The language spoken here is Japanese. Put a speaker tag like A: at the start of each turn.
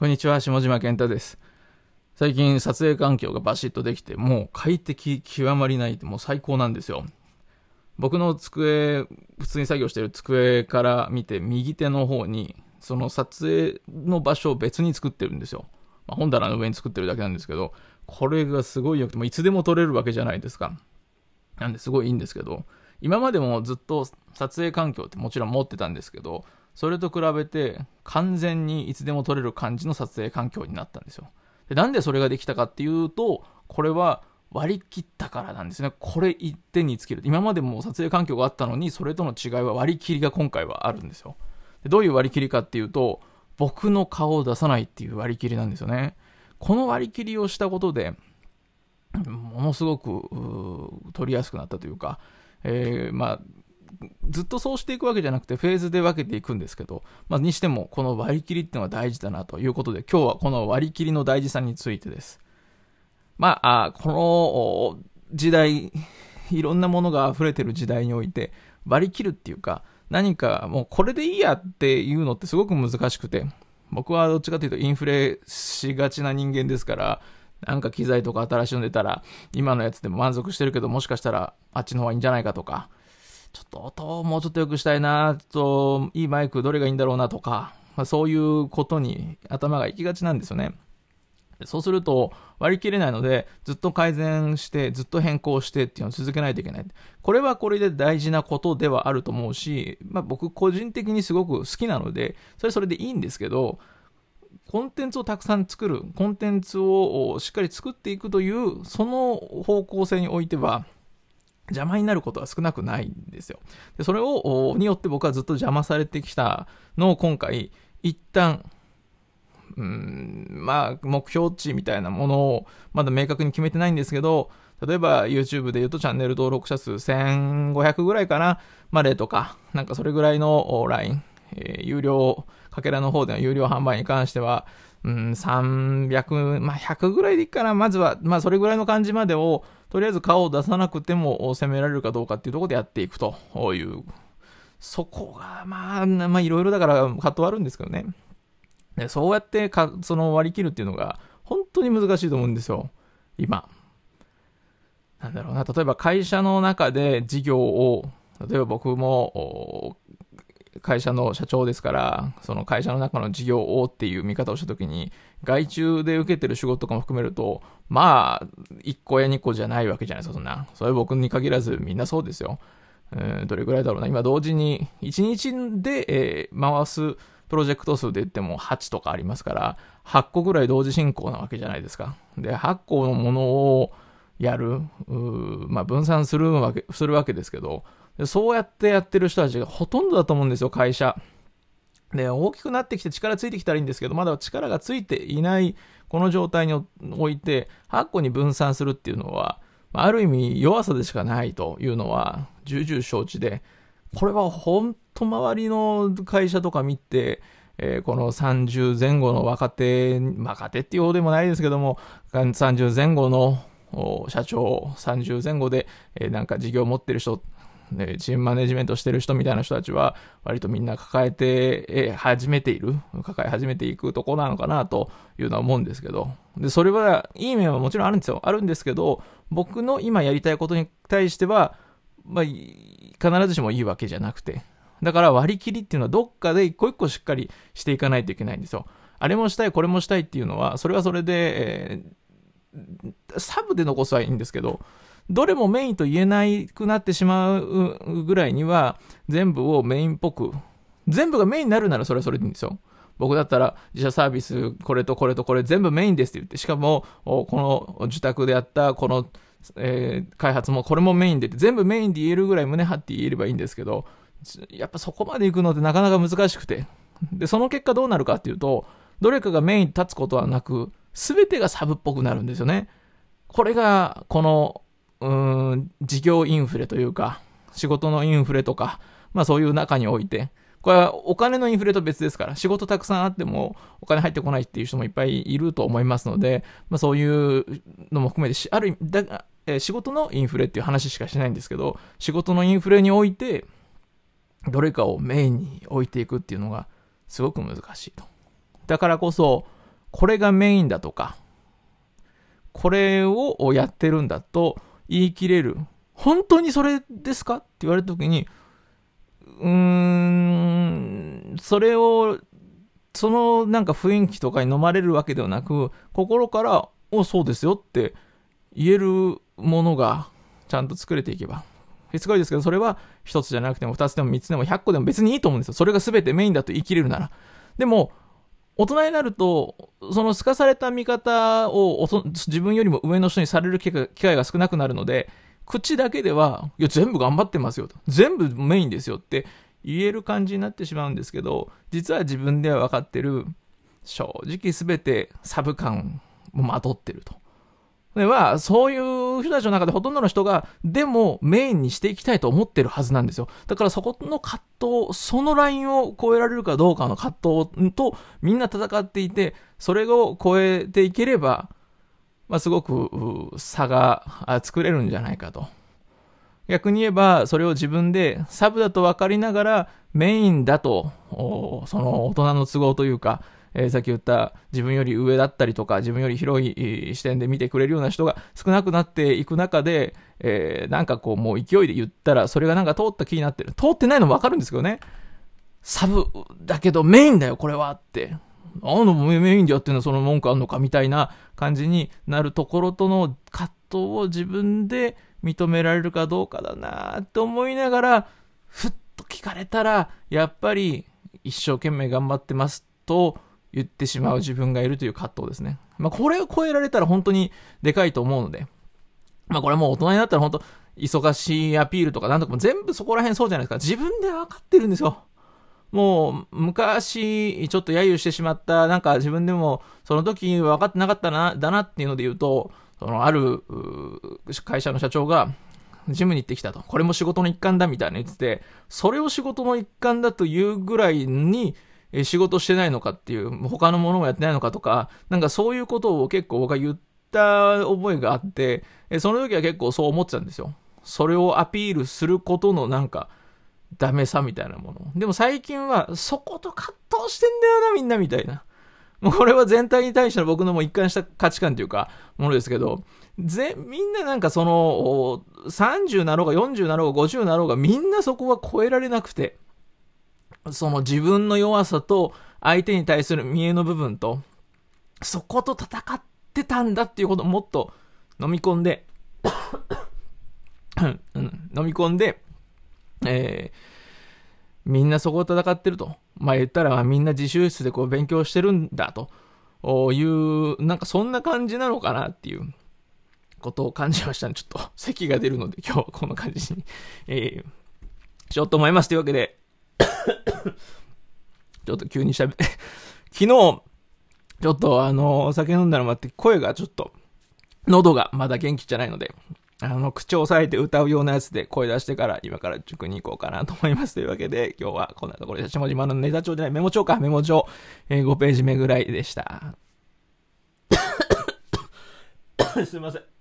A: こんにちは、下島健太です。最近撮影環境がバシッとできて、もう快適極まりないってもう最高なんですよ。僕の机、普通に作業してる机から見て右手の方に、その撮影の場所を別に作ってるんですよ。まあ、本棚の上に作ってるだけなんですけど、これがすごい良くて、もいつでも撮れるわけじゃないですか。なんですごいいいんですけど、今までもずっと撮影環境ってもちろん持ってたんですけど、それと比べて完全にいつでも撮れる感じの撮影環境になったんですよ。でなんでそれができたかっていうと、これは割り切ったからなんですね。これ一点につける。今までも撮影環境があったのに、それとの違いは割り切りが今回はあるんですよ。でどういう割り切りかっていうと、僕の顔を出さないっていう割り切りなんですよね。この割り切りをしたことで、ものすごく取りやすくなったというか、えー、まあ、ずっとそうしていくわけじゃなくてフェーズで分けていくんですけど、まあ、にしてもこの割り切りっていうのは大事だなということで今日はこの割り切りの大事さについてです。まあ、あこの時代、いろんなものが溢れてる時代において割り切るっていうか何かもうこれでいいやっていうのってすごく難しくて僕はどっちかというとインフレしがちな人間ですからなんか機材とか新しいの出たら今のやつでも満足してるけどもしかしたらあっちの方がいいんじゃないかとかちょっと音をもうちょっと良くしたいなと、いいマイクどれがいいんだろうなとか、まあ、そういうことに頭が行きがちなんですよね。そうすると割り切れないので、ずっと改善して、ずっと変更してっていうのを続けないといけない。これはこれで大事なことではあると思うし、まあ、僕個人的にすごく好きなので、それはそれでいいんですけど、コンテンツをたくさん作る、コンテンツをしっかり作っていくという、その方向性においては、邪魔になることは少なくないんですよ。でそれを、によって僕はずっと邪魔されてきたのを今回、一旦、うん、まあ、目標値みたいなものをまだ明確に決めてないんですけど、例えば YouTube で言うとチャンネル登録者数1500ぐらいかなまでとか、なんかそれぐらいのライン、えー、有料、かけらの方での有料販売に関しては、うん、300、まあ、100ぐらいでいいかな。まずは、まあ、それぐらいの感じまでを、とりあえず顔を出さなくても攻められるかどうかっていうところでやっていくという。そこが、まあ、まあ、いろいろだから葛藤あるんですけどね。でそうやってか、その割り切るっていうのが、本当に難しいと思うんですよ。今。なんだろうな。例えば会社の中で事業を、例えば僕も、会社の社長ですから、その会社の中の事業をっていう見方をしたときに、外注で受けてる仕事とかも含めると、まあ、1個や2個じゃないわけじゃないですか、そんな。それ僕に限らずみんなそうですよ。えー、どれぐらいだろうな。今同時に、1日で、えー、回すプロジェクト数で言っても8とかありますから、8個ぐらい同時進行なわけじゃないですか。で、8個のものをやる、まあ、分散するわけ、するわけですけど、そうやってやってる人たちがほとんどだと思うんですよ、会社。で、大きくなってきて力ついてきたらいいんですけど、まだ力がついていないこの状態において、8個に分散するっていうのは、ある意味弱さでしかないというのは重々承知で、これは本当周りの会社とか見て、えー、この30前後の若手、若手っていうほどでもないですけども、30前後の社長、30前後で、えー、なんか事業を持ってる人、で、チームマネジメントしてる人みたいな人たちは、割とみんな抱えて始めている、抱え始めていくとこなのかなというのは思うんですけど、で、それは、いい面はもちろんあるんですよ。あるんですけど、僕の今やりたいことに対しては、まあ、必ずしもいいわけじゃなくて、だから割り切りっていうのはどっかで一個一個しっかりしていかないといけないんですよ。あれもしたい、これもしたいっていうのは、それはそれで、えー、サブで残すはいいんですけど、どれもメインと言えなくなってしまうぐらいには、全部をメインっぽく、全部がメインになるならそれはそれでいいんですよ。僕だったら自社サービス、これとこれとこれ全部メインですって言って、しかも、この受託であったこの、えー、開発もこれもメインでって、全部メインで言えるぐらい胸張って言えればいいんですけど、やっぱそこまで行くのってなかなか難しくて。で、その結果どうなるかっていうと、どれかがメインに立つことはなく、すべてがサブっぽくなるんですよね。これが、このうん、事業インフレというか、仕事のインフレとか、まあそういう中において、これはお金のインフレと別ですから、仕事たくさんあってもお金入ってこないっていう人もいっぱいいると思いますので、まあそういうのも含めて、ある意味、だえ仕事のインフレっていう話しかしないんですけど、仕事のインフレにおいて、どれかをメインに置いていくっていうのがすごく難しいと。だからこそ、これがメインだとか、これをやってるんだと言い切れる？本当にそれですか？って言われた時に、うーん、それを、そのなんか雰囲気とかに飲まれるわけではなく、心から、お、そうですよって言えるものがちゃんと作れていけば。すごいですけど、それは一つじゃなくても二つでも三つでも百個でも別にいいと思うんですよ。それが全てメインだと言い切れるなら。でも、大人になると、その透かされた見方を自分よりも上の人にされる機会が少なくなるので、口だけでは、いや、全部頑張ってますよと。全部メインですよって言える感じになってしまうんですけど、実は自分では分かってる、正直全てサブ感をまとってると。では、そういう人たちの中でほとんどの人が、でもメインにしていきたいと思ってるはずなんですよ。だからそこの葛藤、そのラインを超えられるかどうかの葛藤とみんな戦っていて、それを超えていければ、まあ、すごく差が作れるんじゃないかと。逆に言えば、それを自分でサブだと分かりながらメインだと、その大人の都合というか、えー、さっき言った自分より上だったりとか、自分より広い視点で見てくれるような人が少なくなっていく中で、えー、なんかこうもう勢いで言ったら、それがなんか通った気になってる。通ってないのもわかるんですけどね。サブだけどメインだよ、これはって。あのメインでやってるのその文句あんのかみたいな感じになるところとの葛藤を自分で認められるかどうかだなって思いながら、ふっと聞かれたら、やっぱり一生懸命頑張ってますと、言ってしまう自分がいるという葛藤ですね。まあ、これを超えられたら本当にでかいと思うので、まあ、これもう大人になったら本当、忙しいアピールとかなんとかも全部そこら辺そうじゃないですか。自分で分かってるんですよ。もう、昔、ちょっと揶揄してしまった、なんか自分でも、その時分かってなかったな、だなっていうので言うと、その、ある、会社の社長が、ジムに行ってきたと。これも仕事の一環だみたいな言ってて、それを仕事の一環だというぐらいに、え仕事してないのかっていう、他のものもやってないのかとか、なんかそういうことを結構僕は言った覚えがあって、えその時は結構そう思ってたんですよ。それをアピールすることのなんか、ダメさみたいなもの。でも最近は、そこと葛藤してんだよな、みんなみたいな。もうこれは全体に対しての僕のも一貫した価値観というか、ものですけど、ぜ、みんななんかその、30なろうが40なろうが50なろうが、みんなそこは超えられなくて、その自分の弱さと相手に対する見栄の部分と、そこと戦ってたんだっていうことをもっと飲み込んで、飲み込んで、えー、みんなそこを戦ってると。まあ言ったらみんな自習室でこう勉強してるんだという、なんかそんな感じなのかなっていうことを感じましたね。ちょっと咳が出るので今日はこの感じに、えー、しようと思います。というわけで ちょっと急に喋って、昨日、ちょっとあの、お酒飲んだのもあって声がちょっと、喉がまだ元気じゃないので、あの、口を押さえて歌うようなやつで声出してから、今から塾に行こうかなと思います。というわけで、今日はこんなところで、下島のネタ帳じゃない、メモ帳か、メモ帳、えー、5ページ目ぐらいでした。すいません。